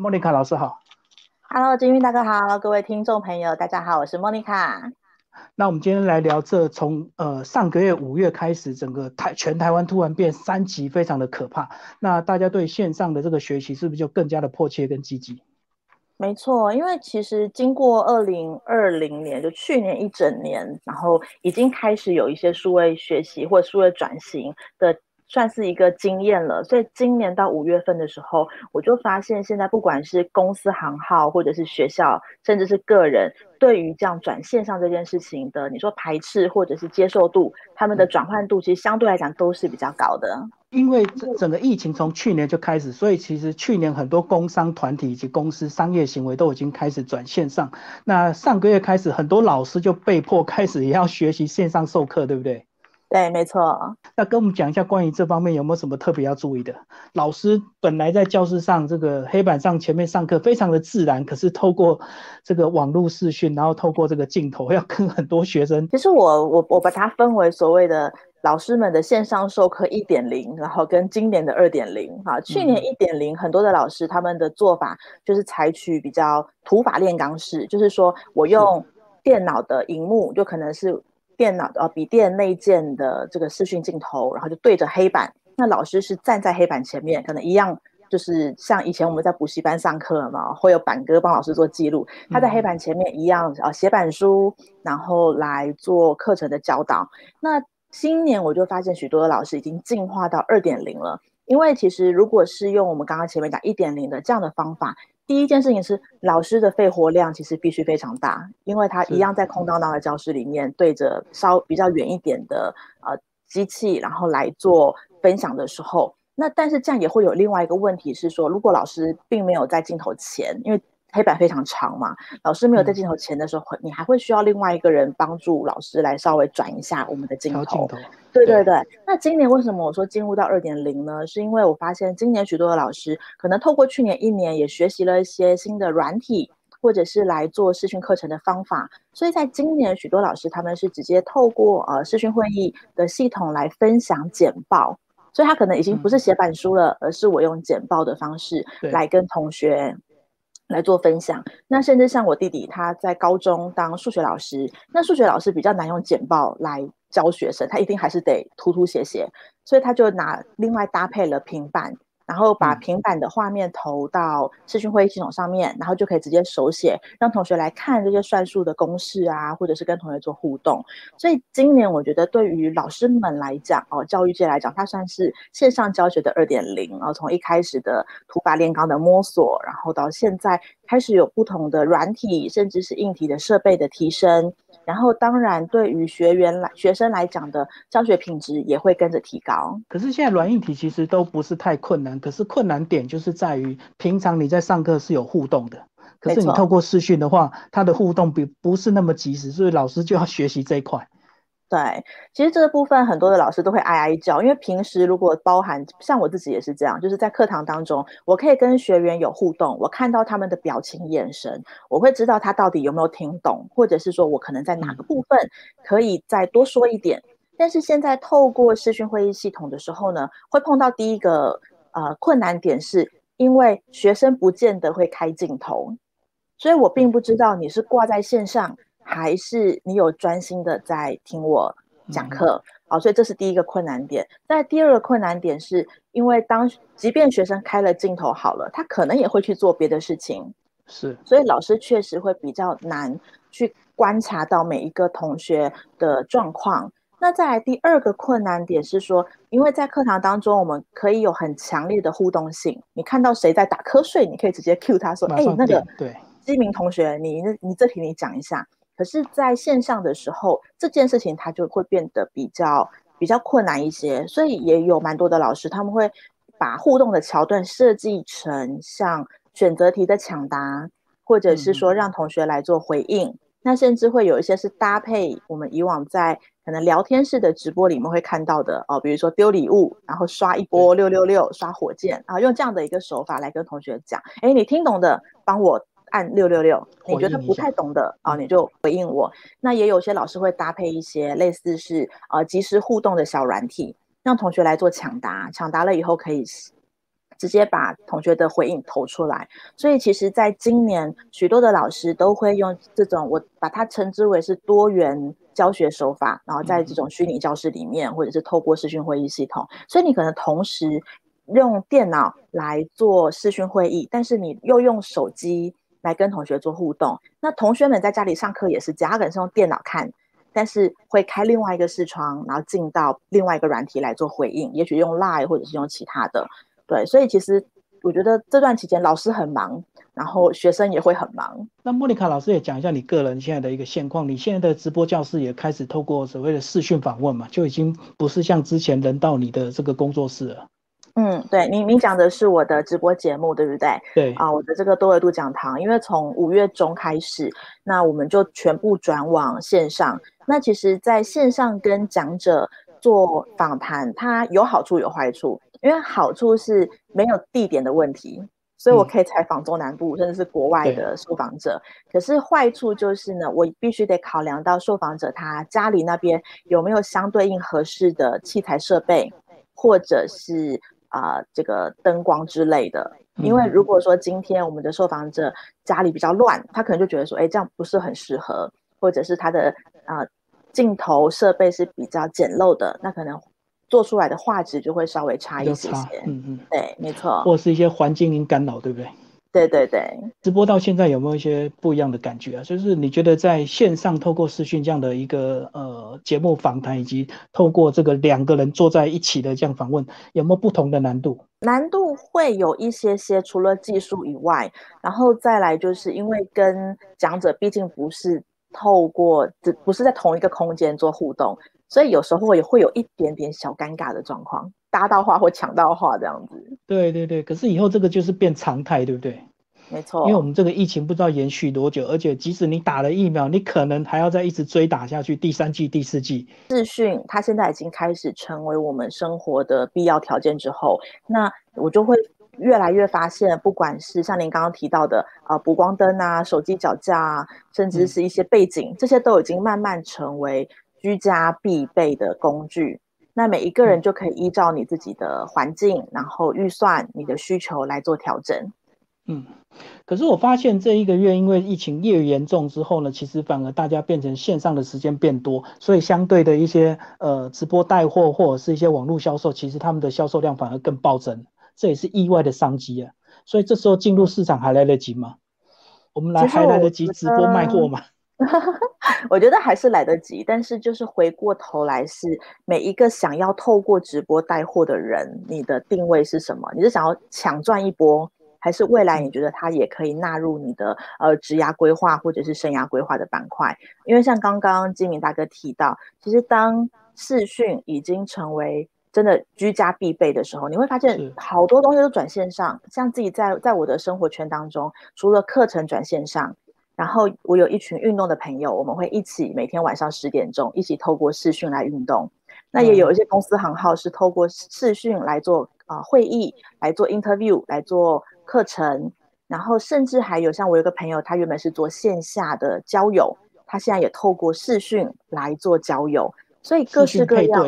莫妮卡老师好。Hello，金玉大哥好，各位听众朋友，大家好，我是莫妮卡。那我们今天来聊这从呃上个月五月开始，整个台全台湾突然变三级，非常的可怕。那大家对线上的这个学习是不是就更加的迫切跟积极？没错，因为其实经过二零二零年，就去年一整年，然后已经开始有一些数位学习或数位转型的。算是一个经验了，所以今年到五月份的时候，我就发现现在不管是公司行号，或者是学校，甚至是个人，对于这样转线上这件事情的，你说排斥或者是接受度，他们的转换度其实相对来讲都是比较高的。因为整个疫情从去年就开始，所以其实去年很多工商团体以及公司商业行为都已经开始转线上。那上个月开始，很多老师就被迫开始也要学习线上授课，对不对？对，没错。那跟我们讲一下关于这方面有没有什么特别要注意的？老师本来在教室上这个黑板上前面上课非常的自然，可是透过这个网络视讯，然后透过这个镜头要跟很多学生。其实我我我把它分为所谓的老师们的线上授课一点零，然后跟今年的二点零。哈，去年一点零很多的老师他们的做法就是采取比较土法炼钢式，就是说我用电脑的荧幕就可能是。电脑的笔电内建的这个视讯镜头，然后就对着黑板。那老师是站在黑板前面，可能一样，就是像以前我们在补习班上课嘛，会有板哥帮老师做记录。他在黑板前面一样啊，写板书，然后来做课程的教导。那今年我就发现许多的老师已经进化到二点零了，因为其实如果是用我们刚刚前面讲一点零的这样的方法。第一件事情是，老师的肺活量其实必须非常大，因为他一样在空荡荡的教室里面，对着稍比较远一点的呃机器，然后来做分享的时候，那但是这样也会有另外一个问题是说，如果老师并没有在镜头前，因为黑板非常长嘛，老师没有在镜头前的时候，你还会需要另外一个人帮助老师来稍微转一下我们的镜头。对对对。那今年为什么我说进入到二点零呢？是因为我发现今年许多的老师可能透过去年一年也学习了一些新的软体，或者是来做视讯课程的方法，所以在今年许多老师他们是直接透过呃视讯会议的系统来分享简报，所以他可能已经不是写板书了，而是我用简报的方式来跟同学。来做分享，那甚至像我弟弟，他在高中当数学老师，那数学老师比较难用简报来教学生，他一定还是得涂涂写写，所以他就拿另外搭配了平板。然后把平板的画面投到视讯会议系统上面，然后就可以直接手写，让同学来看这些算术的公式啊，或者是跟同学做互动。所以今年我觉得对于老师们来讲，哦，教育界来讲，它算是线上教学的二点零然后。从一开始的土法炼钢的摸索，然后到现在开始有不同的软体，甚至是硬体的设备的提升。然后，当然，对于学员来、学生来讲的教学品质也会跟着提高。可是现在软硬体其实都不是太困难，可是困难点就是在于平常你在上课是有互动的，可是你透过视讯的话，它的互动比不是那么及时，所以老师就要学习这一块。对，其实这个部分很多的老师都会哀哀叫，因为平时如果包含像我自己也是这样，就是在课堂当中，我可以跟学员有互动，我看到他们的表情、眼神，我会知道他到底有没有听懂，或者是说我可能在哪个部分可以再多说一点。但是现在透过视讯会议系统的时候呢，会碰到第一个呃困难点，是因为学生不见得会开镜头，所以我并不知道你是挂在线上。还是你有专心的在听我讲课，好，所以这是第一个困难点。那第二个困难点是，因为当即便学生开了镜头好了，他可能也会去做别的事情，是，所以老师确实会比较难去观察到每一个同学的状况。那再来第二个困难点是说，因为在课堂当中，我们可以有很强烈的互动性，你看到谁在打瞌睡，你可以直接 cue 他说：“哎，那个对，基明同学，你那你这题你讲一下。”可是，在线上的时候，这件事情它就会变得比较比较困难一些，所以也有蛮多的老师，他们会把互动的桥段设计成像选择题的抢答，或者是说让同学来做回应。那甚至会有一些是搭配我们以往在可能聊天室的直播里面会看到的哦，比如说丢礼物，然后刷一波六六六，刷火箭啊，用这样的一个手法来跟同学讲，哎，你听懂的，帮我。按六六六，你觉得不太懂的啊，你就回应我。那也有些老师会搭配一些类似是呃即时互动的小软体，让同学来做抢答。抢答了以后可以直接把同学的回应投出来。所以其实，在今年，许多的老师都会用这种我把它称之为是多元教学手法，然后在这种虚拟教室里面，或者是透过视讯会议系统，所以你可能同时用电脑来做视讯会议，但是你又用手机来跟同学做互动。那同学们在家里上课也是这样，他可能是用电脑看。但是会开另外一个视窗，然后进到另外一个软体来做回应，也许用 Line 或者是用其他的，对，所以其实我觉得这段期间老师很忙，然后学生也会很忙。那莫妮卡老师也讲一下你个人现在的一个现况，你现在的直播教室也开始透过所谓的视讯访问嘛，就已经不是像之前人到你的这个工作室了。嗯，对，您您讲的是我的直播节目，对不对？对啊，我的这个多维度讲堂，因为从五月中开始，那我们就全部转往线上。那其实，在线上跟讲者做访谈，它有好处有坏处。因为好处是没有地点的问题，所以我可以采访中南部甚至是国外的受访者。可是坏处就是呢，我必须得考量到受访者他家里那边有没有相对应合适的器材设备，或者是。啊，这个灯光之类的，因为如果说今天我们的受访者家里比较乱，他可能就觉得说，哎，这样不是很适合，或者是他的啊镜头设备是比较简陋的，那可能做出来的画质就会稍微差一些些。嗯嗯，对，没错，或是一些环境音干扰，对不对？对对对，直播到现在有没有一些不一样的感觉啊？就是你觉得在线上透过视讯这样的一个呃节目访谈，以及透过这个两个人坐在一起的这样访问，有没有不同的难度？难度会有一些些，除了技术以外，然后再来就是因为跟讲者毕竟不是透过，不是在同一个空间做互动，所以有时候也会有一点点小尴尬的状况。搭到话或抢到话这样子，对对对，可是以后这个就是变常态，对不对？没错，因为我们这个疫情不知道延续多久，而且即使你打了疫苗，你可能还要再一直追打下去，第三季、第四季。视讯它现在已经开始成为我们生活的必要条件之后，那我就会越来越发现，不管是像您刚刚提到的啊，补光灯啊、手机脚架啊，甚至是一些背景，这些都已经慢慢成为居家必备的工具。那每一个人就可以依照你自己的环境，然后预算你的需求来做调整。嗯，可是我发现这一个月因为疫情越严重之后呢，其实反而大家变成线上的时间变多，所以相对的一些呃直播带货或者是一些网络销售，其实他们的销售量反而更暴增，这也是意外的商机啊。所以这时候进入市场还来得及吗？我们来还来得及直播卖货吗？我觉得还是来得及，但是就是回过头来，是每一个想要透过直播带货的人，你的定位是什么？你是想要抢赚一波，还是未来你觉得它也可以纳入你的呃职涯规划或者是生涯规划的板块？因为像刚刚金明大哥提到，其实当视讯已经成为真的居家必备的时候，你会发现好多东西都转线上，像自己在在我的生活圈当中，除了课程转线上。然后我有一群运动的朋友，我们会一起每天晚上十点钟一起透过视讯来运动。那也有一些公司行号是透过视讯来做啊会议，来做 interview，来做课程。然后甚至还有像我有个朋友，他原本是做线下的交友，他现在也透过视讯来做交友。所以各式各样。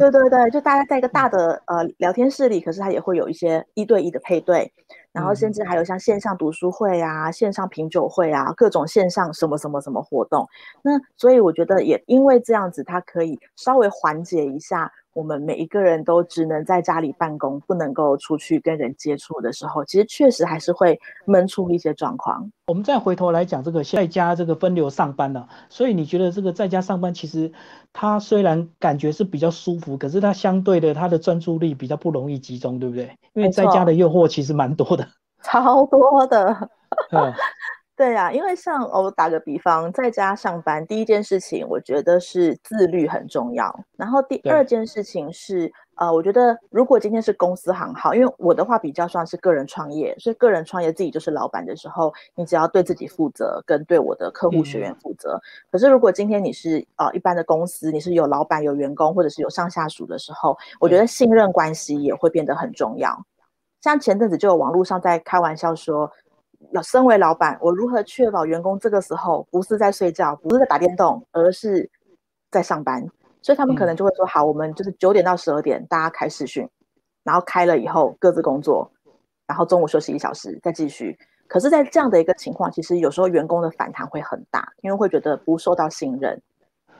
对对对，就大家在一个大的呃聊天室里，可是它也会有一些一对一的配对，然后甚至还有像线上读书会啊、线上品酒会啊，各种线上什么什么什么活动。那所以我觉得也因为这样子，它可以稍微缓解一下。我们每一个人都只能在家里办公，不能够出去跟人接触的时候，其实确实还是会闷出一些状况。我们再回头来讲这个在家这个分流上班了，所以你觉得这个在家上班，其实它虽然感觉是比较舒服，可是它相对的它的专注力比较不容易集中，对不对？因为在家的诱惑其实蛮多的，超多的。对呀，因为像我打个比方，在家上班，第一件事情我觉得是自律很重要。然后第二件事情是，呃，我觉得如果今天是公司行号，因为我的话比较算是个人创业，所以个人创业自己就是老板的时候，你只要对自己负责，跟对我的客户学员负责。可是如果今天你是呃一般的公司，你是有老板、有员工，或者是有上下属的时候，我觉得信任关系也会变得很重要。像前阵子就有网络上在开玩笑说。老身为老板，我如何确保员工这个时候不是在睡觉，不是在打电动，而是在上班？所以他们可能就会说：好，我们就是九点到十二点，大家开视讯，然后开了以后各自工作，然后中午休息一小时再继续。可是，在这样的一个情况，其实有时候员工的反弹会很大，因为会觉得不受到信任。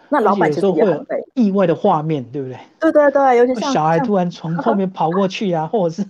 那老板其实也很累，意外的画面，对不对？对对对，尤其像小孩突然从后面跑过去啊，或者是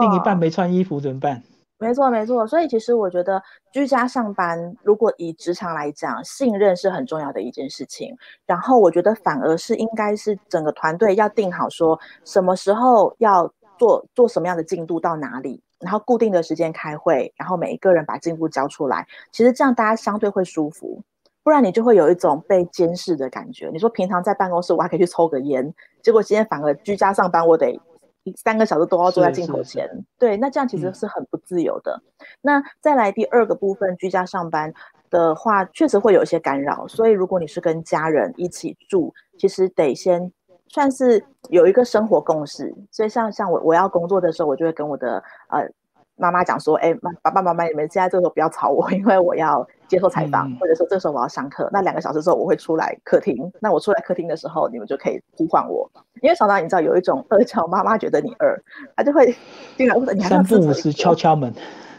另一半没穿衣服怎么办？没错没错。所以其实我觉得居家上班，如果以职场来讲，信任是很重要的一件事情。然后我觉得反而是应该是整个团队要定好，说什么时候要做做什么样的进度到哪里，然后固定的时间开会，然后每一个人把进度交出来。其实这样大家相对会舒服。不然你就会有一种被监视的感觉。你说平常在办公室我还可以去抽个烟，结果今天反而居家上班，我得三个小时都要坐在镜头前。对，那这样其实是很不自由的。那再来第二个部分，居家上班的话，确实会有一些干扰。所以如果你是跟家人一起住，其实得先算是有一个生活共识。所以像像我我要工作的时候，我就会跟我的呃。妈妈讲说：“哎，妈，爸爸妈妈，你们现在这个时候不要吵我，因为我要接受采访，或者说这时候我要上课。那两个小时之后我会出来客厅。那我出来客厅的时候，你们就可以呼唤我。因为常常你知道有一种二叫妈妈觉得你饿，她就会进来问你要不要吃水果？敲敲门。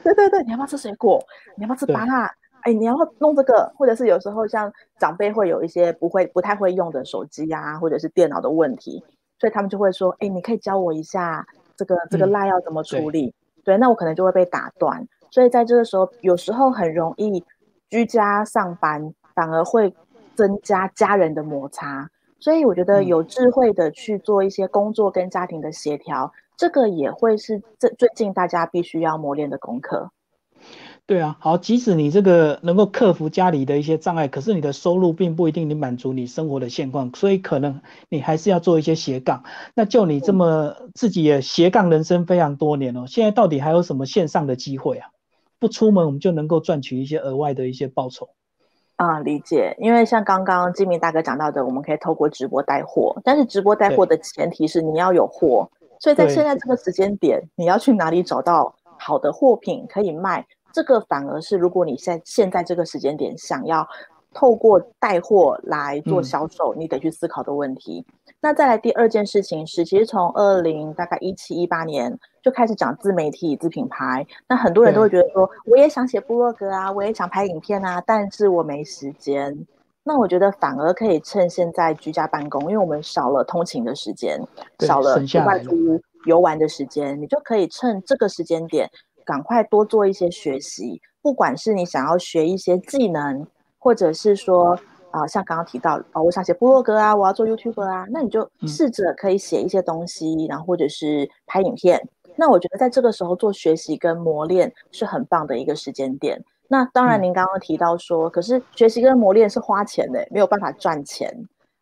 对对对，你要不要吃水果？你要不要吃芭乐？哎，你要不要弄这个？或者是有时候像长辈会有一些不会、不太会用的手机啊，或者是电脑的问题，所以他们就会说：哎，你可以教我一下这个这个赖要怎么处理。”对，那我可能就会被打断，所以在这个时候，有时候很容易居家上班，反而会增加家人的摩擦。所以我觉得有智慧的去做一些工作跟家庭的协调，这个也会是这最近大家必须要磨练的功课。对啊，好，即使你这个能够克服家里的一些障碍，可是你的收入并不一定能满足你生活的现况，所以可能你还是要做一些斜杠。那就你这么自己也斜杠人生非常多年哦，现在到底还有什么线上的机会啊？不出门我们就能够赚取一些额外的一些报酬啊？理解，因为像刚刚金明大哥讲到的，我们可以透过直播带货，但是直播带货的前提是你要有货，所以在现在这个时间点，你要去哪里找到好的货品可以卖？这个反而是，如果你在现在这个时间点想要透过带货来做销售，你得去思考的问题。那再来第二件事情是，其实从二零大概一七一八年就开始讲自媒体、自品牌。那很多人都会觉得说，我也想写部落格啊，我也想拍影片啊，但是我没时间。那我觉得反而可以趁现在居家办公，因为我们少了通勤的时间，少了外出游玩的时间，你就可以趁这个时间点。赶快多做一些学习，不管是你想要学一些技能，或者是说啊，像刚刚提到哦，我想写部落格啊，我要做 YouTube 啊，那你就试着可以写一些东西，然后或者是拍影片。那我觉得在这个时候做学习跟磨练是很棒的一个时间点。那当然，您刚刚提到说，可是学习跟磨练是花钱的，没有办法赚钱。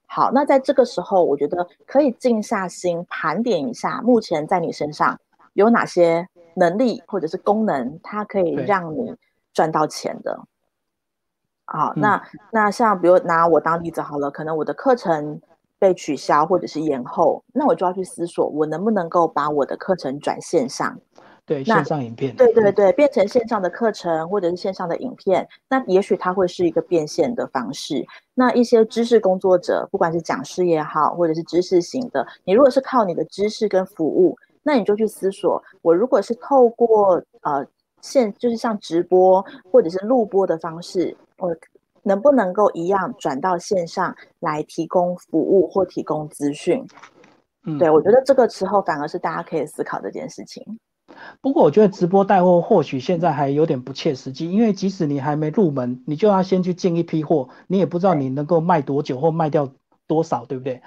好，那在这个时候，我觉得可以静下心盘点一下，目前在你身上有哪些。能力或者是功能，它可以让你赚到钱的。好，那那像比如拿我当例子好了，可能我的课程被取消或者是延后，那我就要去思索，我能不能够把我的课程转线上？对，线上影片。对对对，变成线上的课程或者是线上的影片，那也许它会是一个变现的方式。那一些知识工作者，不管是讲师也好，或者是知识型的，你如果是靠你的知识跟服务。那你就去思索，我如果是透过呃现就是像直播或者是录播的方式，我能不能够一样转到线上来提供服务或提供资讯？嗯，对我觉得这个时候反而是大家可以思考这件事情。不过我觉得直播带货或许现在还有点不切实际，因为即使你还没入门，你就要先去进一批货，你也不知道你能够卖多久或卖掉多少，对不对？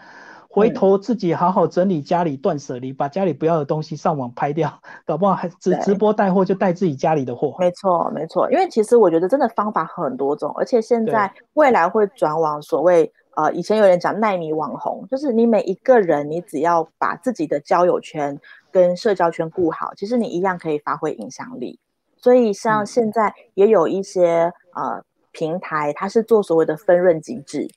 回头自己好好整理家里，断舍离，把家里不要的东西上网拍掉，搞不好还直直播带货就带自己家里的货。没错，没错，因为其实我觉得真的方法很多种，而且现在未来会转往所谓呃，以前有人讲奈米网红，就是你每一个人，你只要把自己的交友圈跟社交圈顾好，其实你一样可以发挥影响力。所以像现在也有一些呃平台，它是做所谓的分润机制。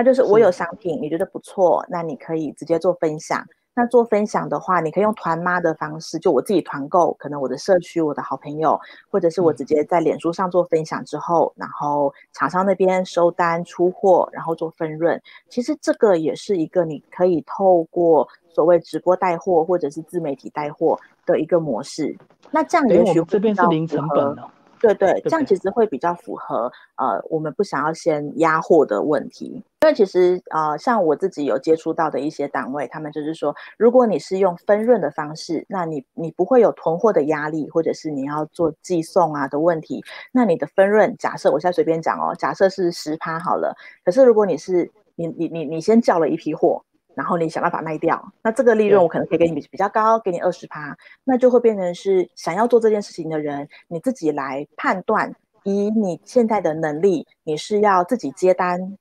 它就是我有商品，你觉得不错，那你可以直接做分享。那做分享的话，你可以用团妈的方式，就我自己团购，可能我的社区、我的好朋友，或者是我直接在脸书上做分享之后，然后厂商那边收单出货，然后做分润。其实这个也是一个你可以透过所谓直播带货或者是自媒体带货的一个模式。那这样也许这边是零成本的。对对，这样其实会比较符合呃，我们不想要先压货的问题。因为其实呃，像我自己有接触到的一些单位，他们就是说，如果你是用分润的方式，那你你不会有囤货的压力，或者是你要做寄送啊的问题。那你的分润，假设我现在随便讲哦，假设是十趴好了。可是如果你是你你你你先叫了一批货。然后你想办法卖掉，那这个利润我可能可以给你比比较高，给你二十趴，那就会变成是想要做这件事情的人，你自己来判断，以你现在的能力，你是要自己接单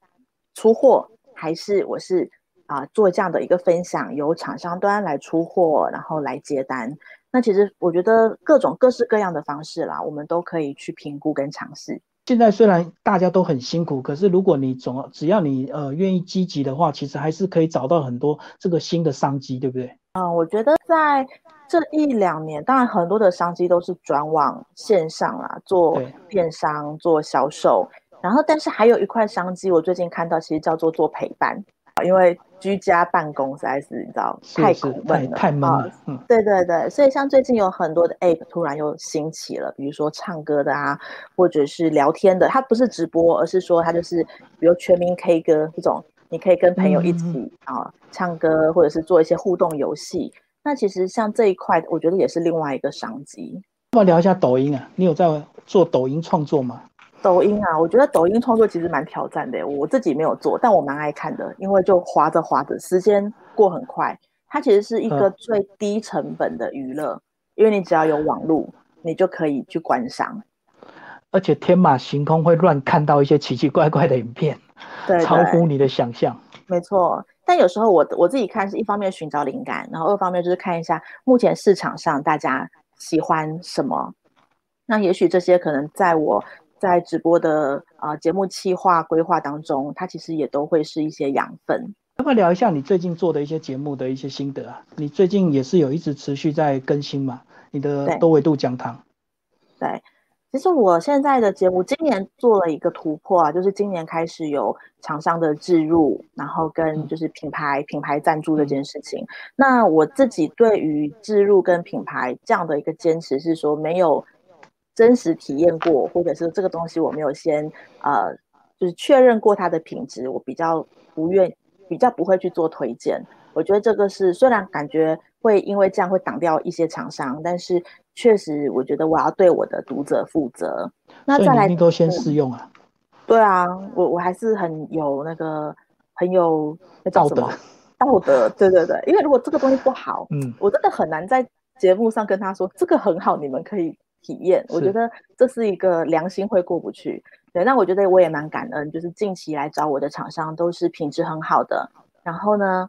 出货，还是我是啊做这样的一个分享，由厂商端来出货，然后来接单。那其实我觉得各种各式各样的方式啦，我们都可以去评估跟尝试。现在虽然大家都很辛苦，可是如果你总只要你呃愿意积极的话，其实还是可以找到很多这个新的商机，对不对？嗯，我觉得在这一两年，当然很多的商机都是转往线上啦，做电商、做销售，然后但是还有一块商机，我最近看到其实叫做做陪伴。因为居家办公实在是你知道太苦闷了，太闷了。嗯，对对对，所以像最近有很多的 App 突然又兴起了，比如说唱歌的啊，或者是聊天的，它不是直播，而是说它就是比如全民 K 歌这种，你可以跟朋友一起啊唱歌，或者是做一些互动游戏。那其实像这一块，我觉得也是另外一个商机。要不要聊一下抖音啊？你有在做抖音创作吗？抖音啊，我觉得抖音创作其实蛮挑战的。我自己没有做，但我蛮爱看的，因为就划着划着，时间过很快。它其实是一个最低成本的娱乐，因为你只要有网络，你就可以去观赏。而且天马行空，会乱看到一些奇奇怪怪的影片，对，超乎你的想象。没错，但有时候我我自己看是一方面寻找灵感，然后二方面就是看一下目前市场上大家喜欢什么。那也许这些可能在我。在直播的啊节目企划规划当中，它其实也都会是一些养分。要不要聊一下你最近做的一些节目的一些心得啊？你最近也是有一直持续在更新嘛？你的多维度讲堂。对，其实我现在的节目今年做了一个突破啊，就是今年开始有厂商的置入，然后跟就是品牌品牌赞助这件事情。那我自己对于置入跟品牌这样的一个坚持是说没有。真实体验过，或者是这个东西我没有先呃，就是确认过它的品质，我比较不愿，比较不会去做推荐。我觉得这个是虽然感觉会因为这样会挡掉一些厂商，但是确实我觉得我要对我的读者负责。那再来都先试用啊？对啊，我我还是很有那个很有道德道德，对对对，因为如果这个东西不好，嗯，我真的很难在节目上跟他说这个很好，你们可以。体验，我觉得这是一个良心会过不去。对，那我觉得我也蛮感恩，就是近期来找我的厂商都是品质很好的，然后呢，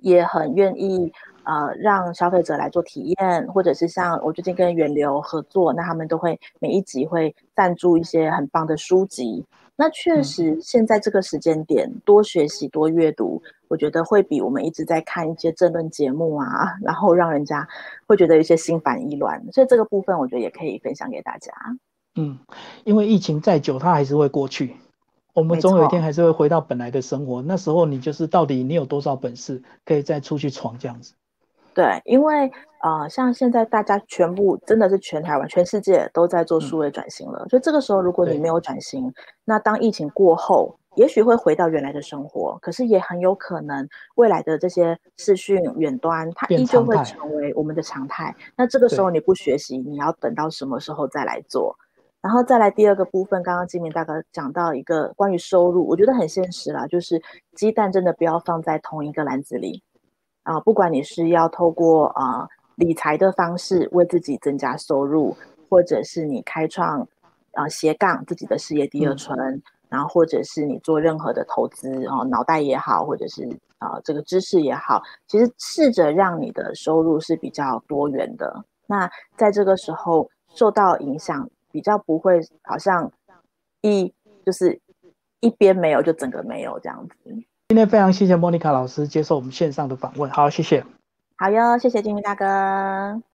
也很愿意呃让消费者来做体验，或者是像我最近跟远流合作，那他们都会每一集会赞助一些很棒的书籍。那确实，现在这个时间点，多学习、多阅读，我觉得会比我们一直在看一些政论节目啊，然后让人家会觉得有些心烦意乱。所以这个部分，我觉得也可以分享给大家。嗯，因为疫情再久，它还是会过去，我们总有一天还是会回到本来的生活。那时候，你就是到底你有多少本事，可以再出去闯这样子。对，因为呃，像现在大家全部真的是全台湾、全世界都在做数位转型了，所以这个时候如果你没有转型，那当疫情过后，也许会回到原来的生活，可是也很有可能未来的这些视讯远端，它依旧会成为我们的常态。那这个时候你不学习，你要等到什么时候再来做？然后再来第二个部分，刚刚金明大哥讲到一个关于收入，我觉得很现实啦，就是鸡蛋真的不要放在同一个篮子里。啊，不管你是要透过啊理财的方式为自己增加收入，或者是你开创啊斜杠自己的事业第二春，然后或者是你做任何的投资啊，脑袋也好，或者是啊这个知识也好，其实试着让你的收入是比较多元的。那在这个时候受到影响，比较不会好像一就是一边没有就整个没有这样子。今天非常谢谢莫妮卡老师接受我们线上的访问，好，谢谢。好哟，谢谢金明大哥。